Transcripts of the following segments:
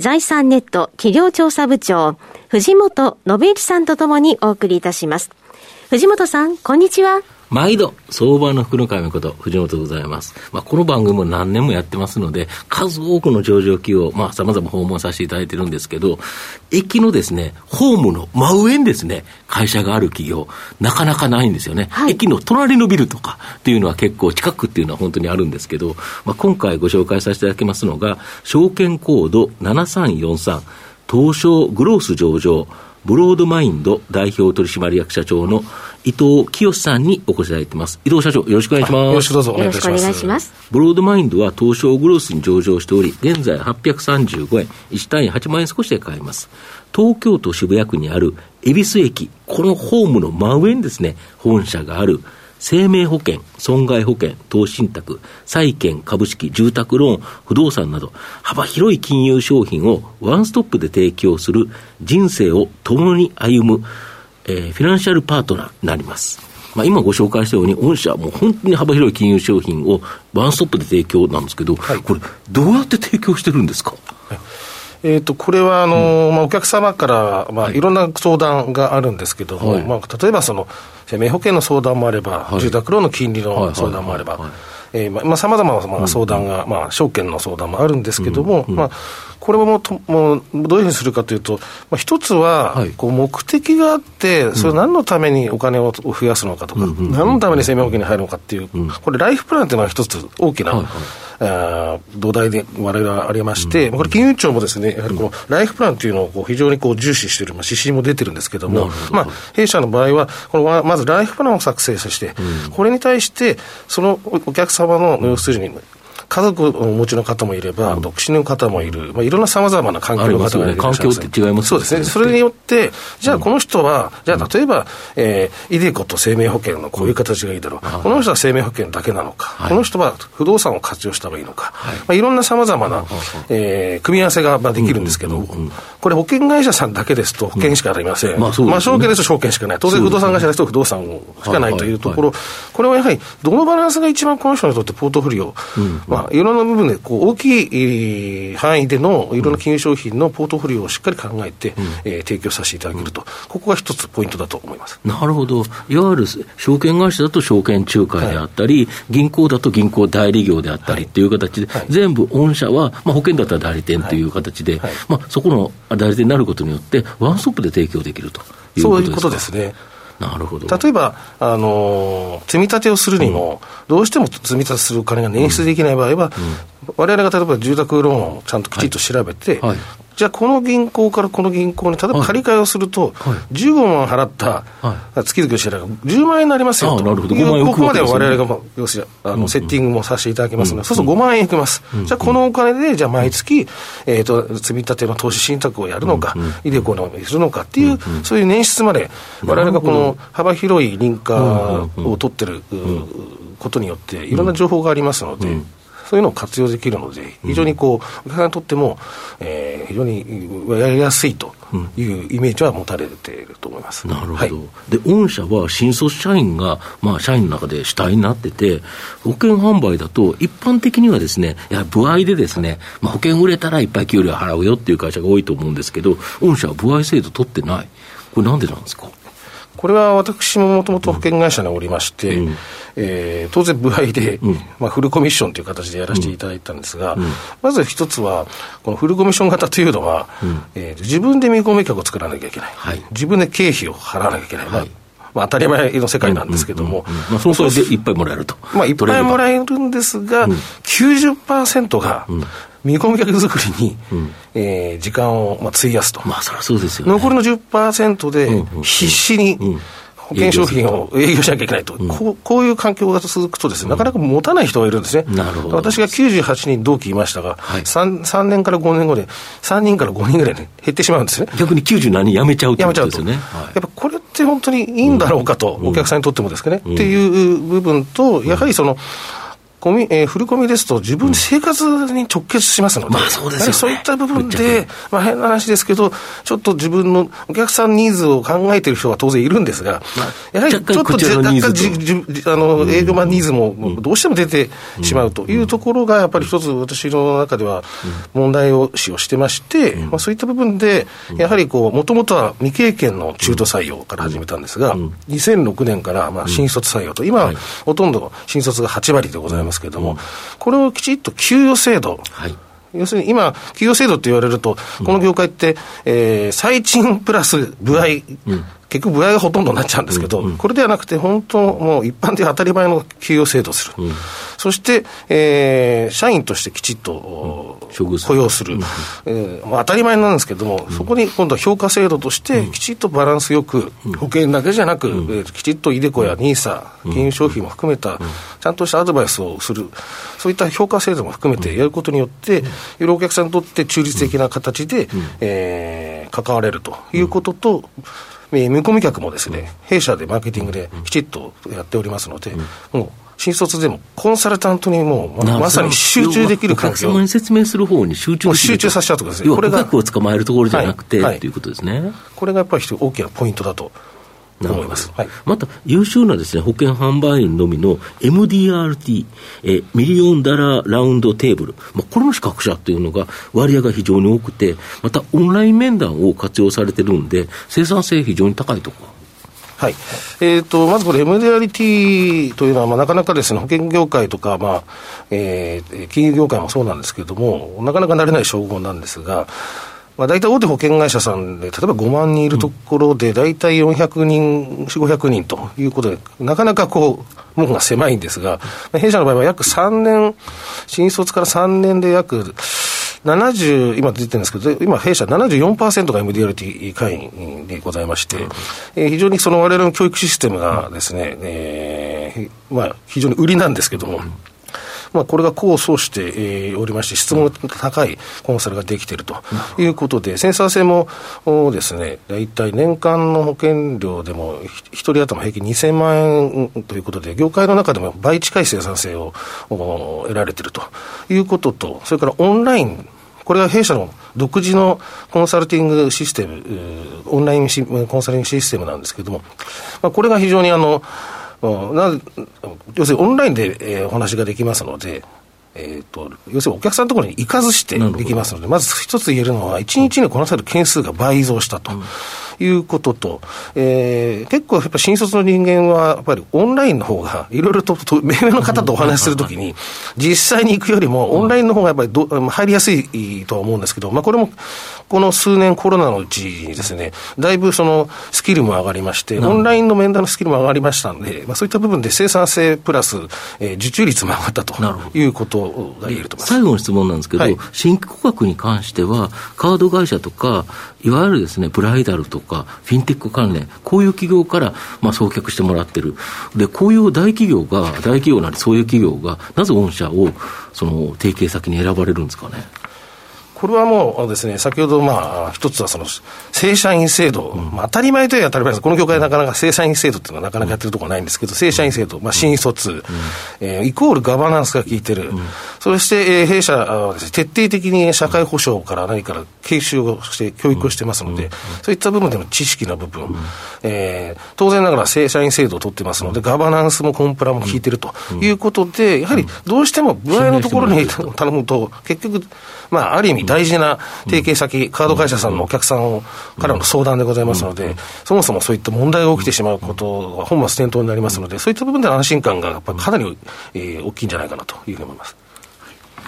財産ネット企業調査部長藤本信之さんとともにお送りいたします。藤本さんこんにちは。毎度、相場の福の神こと、藤本でございます。まあ、この番組も何年もやってますので、数多くの上場企業、まあ、様々訪問させていただいてるんですけど、駅のですね、ホームの真上にですね、会社がある企業、なかなかないんですよね。はい、駅の隣のビルとかっていうのは結構近くっていうのは本当にあるんですけど、まあ、今回ご紹介させていただきますのが、証券コード7343、東証グロース上場、ブロードマインド代表取締役社長の伊藤清さんにお越しいただいています。伊藤社長、よろしくお願いします。よろしくどうぞお願いします。ますブロードマインドは東証グロースに上場しており、現在835円、1単位8万円少しで買えます。東京都渋谷区にある恵比寿駅、このホームの真上にですね、本社がある生命保険、損害保険、投資信託、債券、株式、住宅ローン、不動産など、幅広い金融商品をワンストップで提供する人生を共に歩む、えー、フィナンシャルパートナーになります。まあ、今ご紹介したように、御社はもう本当に幅広い金融商品をワンストップで提供なんですけど、はい、これ、どうやって提供してるんですか、えーと、これはあの、うん、まあ、お客様から、まあ、い。ろんな相談があるんですけども、はい、まあ、例えばその生命保険の相談もあれば、はい、住宅ローンの金利の相談もあれば。さまざ、まな相談が、まあ、証券の相談もあるんですけども、まあ、これはもうともうどういうふうにするかというと、まあ、一つは、こう目的があって、それ何のためにお金を増やすのかとか、何のために生命保険に入るのかっていう、これ、ライフプランというのは一つ大きな、はいはい土台で我々はありまして、うん、これ、金融庁もですね、やはりこのライフプランというのをこう非常にこう重視している、まあ、指針も出てるんですけれども、まあ、弊社の場合は、このまずライフプランを作成させて、うん、これに対して、そのお客様の要するに、家族をお持ちの方もいれば、独身の方もいる、まあ、いろんなさまざまな環境の方がいる、ね、環境って違います、ね、そうですね、それによって、じゃあこの人は、じゃあ例えば、えー、イデコと生命保険のこういう形がいいだろう、この人は生命保険だけなのか、この人は不動産を活用した方がいいのか、はい。まあ、いろんなさまざまな、えー、組み合わせがまあできるんですけど、これ、保険会社さんだけですと、保険しかありません、まあまあ、証券ですと証券しかない、当然不動産会社ですと不動産しかないというところ、これはやはり、どのバランスが一番この人にとってポートフォリオ、まあ、いろんな部分でこう大きい範囲でのいろんな金融商品のポートフォリオをしっかり考えて、うん、えー、提供させていただけると、ここが一つポイントだと思います。なるほど、いわゆる証券会社だと証券仲介であったり、はい、銀行だと銀行代理業であったりっていう形で、はい、全部御社は、まあ、保険だったら代理店という形で、はい、まあ、そこの代理店になることによって、ワンストップで提供できるということですか？そういうことですね。なるほど。例えば、あの積み立てをするにも、うん、どうしても積み立てするお金が捻出できない場合は、われわれが例えば住宅ローンをちゃんときちっと調べて、はいはいじゃあこの銀行からこの銀行に、例えば借り換えをすると、15万払った月々の支払いが10万円になりますよと、なるほど。ここまでわれわれが、要するにあのセッティングもさせていただきますので、そうすると5万円いきます、じゃあこのお金で、じゃあ毎月、えー、と積み立ての投資信託をやるのか、イデコのするのかっていう、そういう年出まで、われわれがこの幅広い認可を取ってることによって、いろんな情報がありますので。そういうのを活用できるので、非常にこう、お客さんにとっても、えー、非常にやりやすいというイメージは持たれていると思います。なるほど。はい、で、御社は新卒社員が、まあ、社員の中で主体になってて、保険販売だと、一般的にはですね、や歩合でですね、まあ、保険売れたらいっぱい給料払うよっていう会社が多いと思うんですけど、御社は歩合制度取ってない。これなんでなんですか？これは私ももともと保険会社におりまして、うん、えー、当然、部合で、うん、まあ、フルコミッションという形でやらせていただいたんですが、うん、まず一つは、このフルコミッション型というのは、うん、えー、自分で見込み客を作らなきゃいけない、はい、自分で経費を払わなきゃいけない。はい。まあ、当たり前の世界なんですけども、まあ、そのそれでいっぱいもらえると。まあ、いっぱいもらえるんですが、うん、90%が見込み客作りに、うん、えー、時間をまあ費やすと。まあ、そりゃそうですよ、ね、残りの10%で必死に、保険商品を営業しなきゃいけないと、うん、こうこういう環境が続くとですね、なかなか持たない人がいるんですね。なるほど。私が98人同期いましたが、はい、3, 3年から5年後で3人から5人ぐらい、ね、減ってしまうんですね。逆に90何人辞めちゃうってことですよね。やっぱこれって本当にいいんだろうかと、お客さんにとってもですね、っていう部分と、やはりその、込み、えー、振り込みですと、自分生活に直結しますので、まあそうですね、そういった部分で、まあ、変な話ですけど、ちょっと自分のお客さんニーズを考えている人は当然いるんですが、まあ、やはりちょっと若干じじあの、営業マンニーズもどうしても出てしまうというところが、やっぱり一つ、私の中では問題を視をしてまして、まあ、そういった部分で、やはりこう、もともとは未経験の中途採用から始めたんですが、2006年からまあ新卒採用と、今、ほとんど新卒が8割でございます。ますけれども、うん、これをきちっと給与制度、はい。要するに今、給与制度って言われると、この業界って、えー、最賃プラス部合、うん。結局、部合がほとんどになっちゃうんですけど、うんうん、これではなくて、本当、もう一般的当たり前の給与制度する、うん、そして、えー、社員としてきちっと、うん、雇用する、うん、えー、まあ、当たり前なんですけども、そこに今度は評価制度として、きちっとバランスよく、保険だけじゃなく、えー、きちっとイデコや NISA、金融商品も含めた、ちゃんとしたアドバイスをする、そういった評価制度も含めてやることによって、よりお客さんにとって中立的な形で、えー、関われるということと、見込み客もですね、弊社でマーケティングできちっとやっておりますので、もう新卒でもコンサルタントにもうまさに集中できる環境。お客様に説明する方に集中集中させちゃうとかですね。これが。を捕まえるところじゃなくて、はい、ということですね。これがやっぱり大きなポイントだと思います。はい、また、優秀なです、ね、保険販売員のみの MDRT、えミリオンダラーラウンドテーブル、まあ、これの資格者というのが割合が非常に多くて、またオンライン面談を活用されてるんで、生産性非常に高いとか。はい。えっ、ー、と、まずこれ MDRT というのは、まあ、なかなかですね、保険業界とか、まあ、えー、金融業界もそうなんですけれども、なかなか慣れない称号なんですが、まあ、大体大手保険会社さんで、例えば5万人いるところで、大体400人、4、500人ということで、なかなかこう、門が狭いんですが、弊社の場合は約3年、新卒から3年で約70、今出てるんですけど、今、弊社74%が MDRT 会員でございまして、えー、非常にその我々の教育システムがですね、えー、まあ、非常に売りなんですけども、まあ、これが功を奏して、えー、おりまして、質問が高いコンサルができているということで、センサー性もですね、大体年間の保険料でも、1人頭平均2000万円ということで、業界の中でも倍近い生産性を得られているということと、それからオンライン、これは弊社の独自のコンサルティングシステム、オンラインコンサルティングシステムなんですけれども、まあ、これが非常にあの、うん。な要するにオンラインで、えー、お話ができますので、えーと、要するにお客さんのところに行かずしてできますので、まず一つ言えるのは、1日にこなされる件数が倍増したと。うん。いうことと、えー、結構やっぱ新卒の人間は、やっぱりオンラインの方が、いろいろと、目上の方とお話しするときに、実際に行くよりも、オンラインの方がやっぱりど入りやすいとは思うんですけど、まあ、これも、この数年コロナのうちにですね、だいぶそのスキルも上がりまして、オンラインの面談のスキルも上がりましたんで、まあ、そういった部分で生産性プラス、えー、受注率も上がったということがると最後の質問なんですけど、はい、新規顧客に関しては、カード会社とか、いわゆるですね、ブライダルとか、フィンテック関連、こういう企業から、まあ、送客してもらってる。で、こういう大企業が、大企業なりそういう企業が、なぜ御社を、その、提携先に選ばれるんですかね？これはもうですね、先ほどまあ、一つはその、正社員制度、うん、まあ、当たり前といえば当たり前です。この業界なかなか正社員制度っていうのはなかなかやってるところないんですけど、正社員制度、まあ、新卒、うん、えー、イコールガバナンスが効いてる。うん、そして、えー、弊社はです、ね、徹底的に社会保障から何から研修をして、教育をしてますので、そういった部分での知識の部分、えー、当然ながら正社員制度を取ってますので、ガバナンスもコンプラも効いてるということで、やはりどうしても部合のところに頼むと、結局、まあ、ある意味大事な提携先、カード会社さんのお客さんからの相談でございますので、そもそもそういった問題が起きてしまうことが本末転倒になりますので、そういった部分での安心感がやっぱりかなり、えー、大きいんじゃないかなというふうに思います。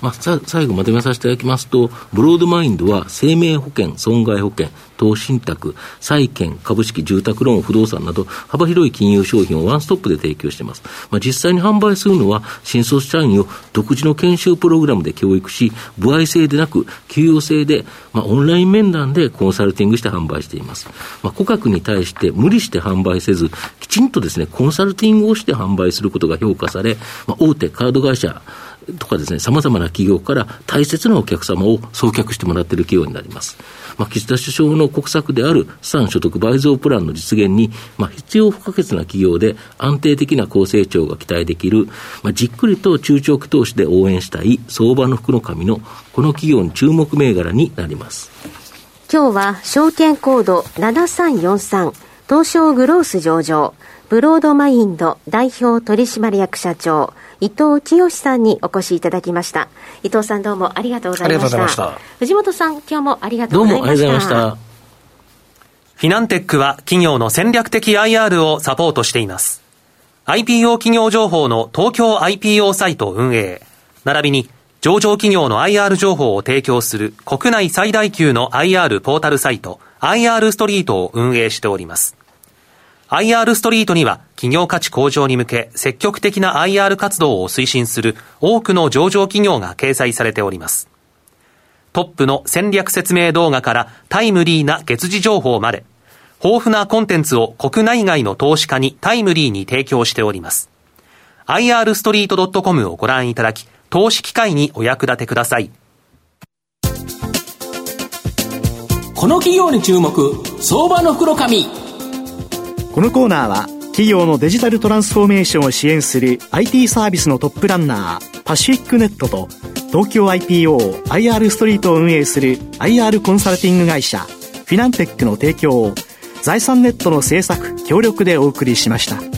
まあ、最後まとめさせていただきますと、ブロードマインドは生命保険、損害保険、投資信託、債券、株式、住宅ローン、不動産など、幅広い金融商品をワンストップで提供しています。まあ、実際に販売するのは、新卒社員を独自の研修プログラムで教育し、歩合制でなく、給与制で、まあ、オンライン面談でコンサルティングして販売しています。まあ、顧客に対して無理して販売せず、きちんとですね、コンサルティングをして販売することが評価され、まあ、大手カード会社、とかですね、様々な企業から大切なお客様を送客してもらっている企業になります。まあ、岸田首相の国策である資産所得倍増プランの実現に、まあ、必要不可欠な企業で安定的な高成長が期待できる、まあ、じっくりと中長期投資で応援したい相場の福の神のこの企業に注目銘柄になります。今日は証券コード7343東証グロース上場ブロードマインド代表取締役社長伊藤清さんにお越しいただきました。伊藤さんどうもありがとうございました。藤本さん、今日もありがとうございました。どうもありがとうございました。フィナンテックは企業の戦略的 IR をサポートしています。IPO 企業情報の東京 IPO サイト運営、並びに上場企業の IR 情報を提供する国内最大級の IR ポータルサイト IR ストリートを運営しております。IR ストリートには企業価値向上に向け積極的な IR 活動を推進する多くの上場企業が掲載されております。トップの戦略説明動画からタイムリーな月次情報まで、豊富なコンテンツを国内外の投資家にタイムリーに提供しております。IR ストリート .com をご覧いただき、投資機会にお役立てください。この企業に注目、相場の袋紙。このコーナーは企業のデジタルトランスフォーメーションを支援する IT サービスのトップランナーパシフィックネットと東京 IPOIR ストリートを運営する IR コンサルティング会社フィナンテックの提供を財産ネットの制作協力でお送りしました。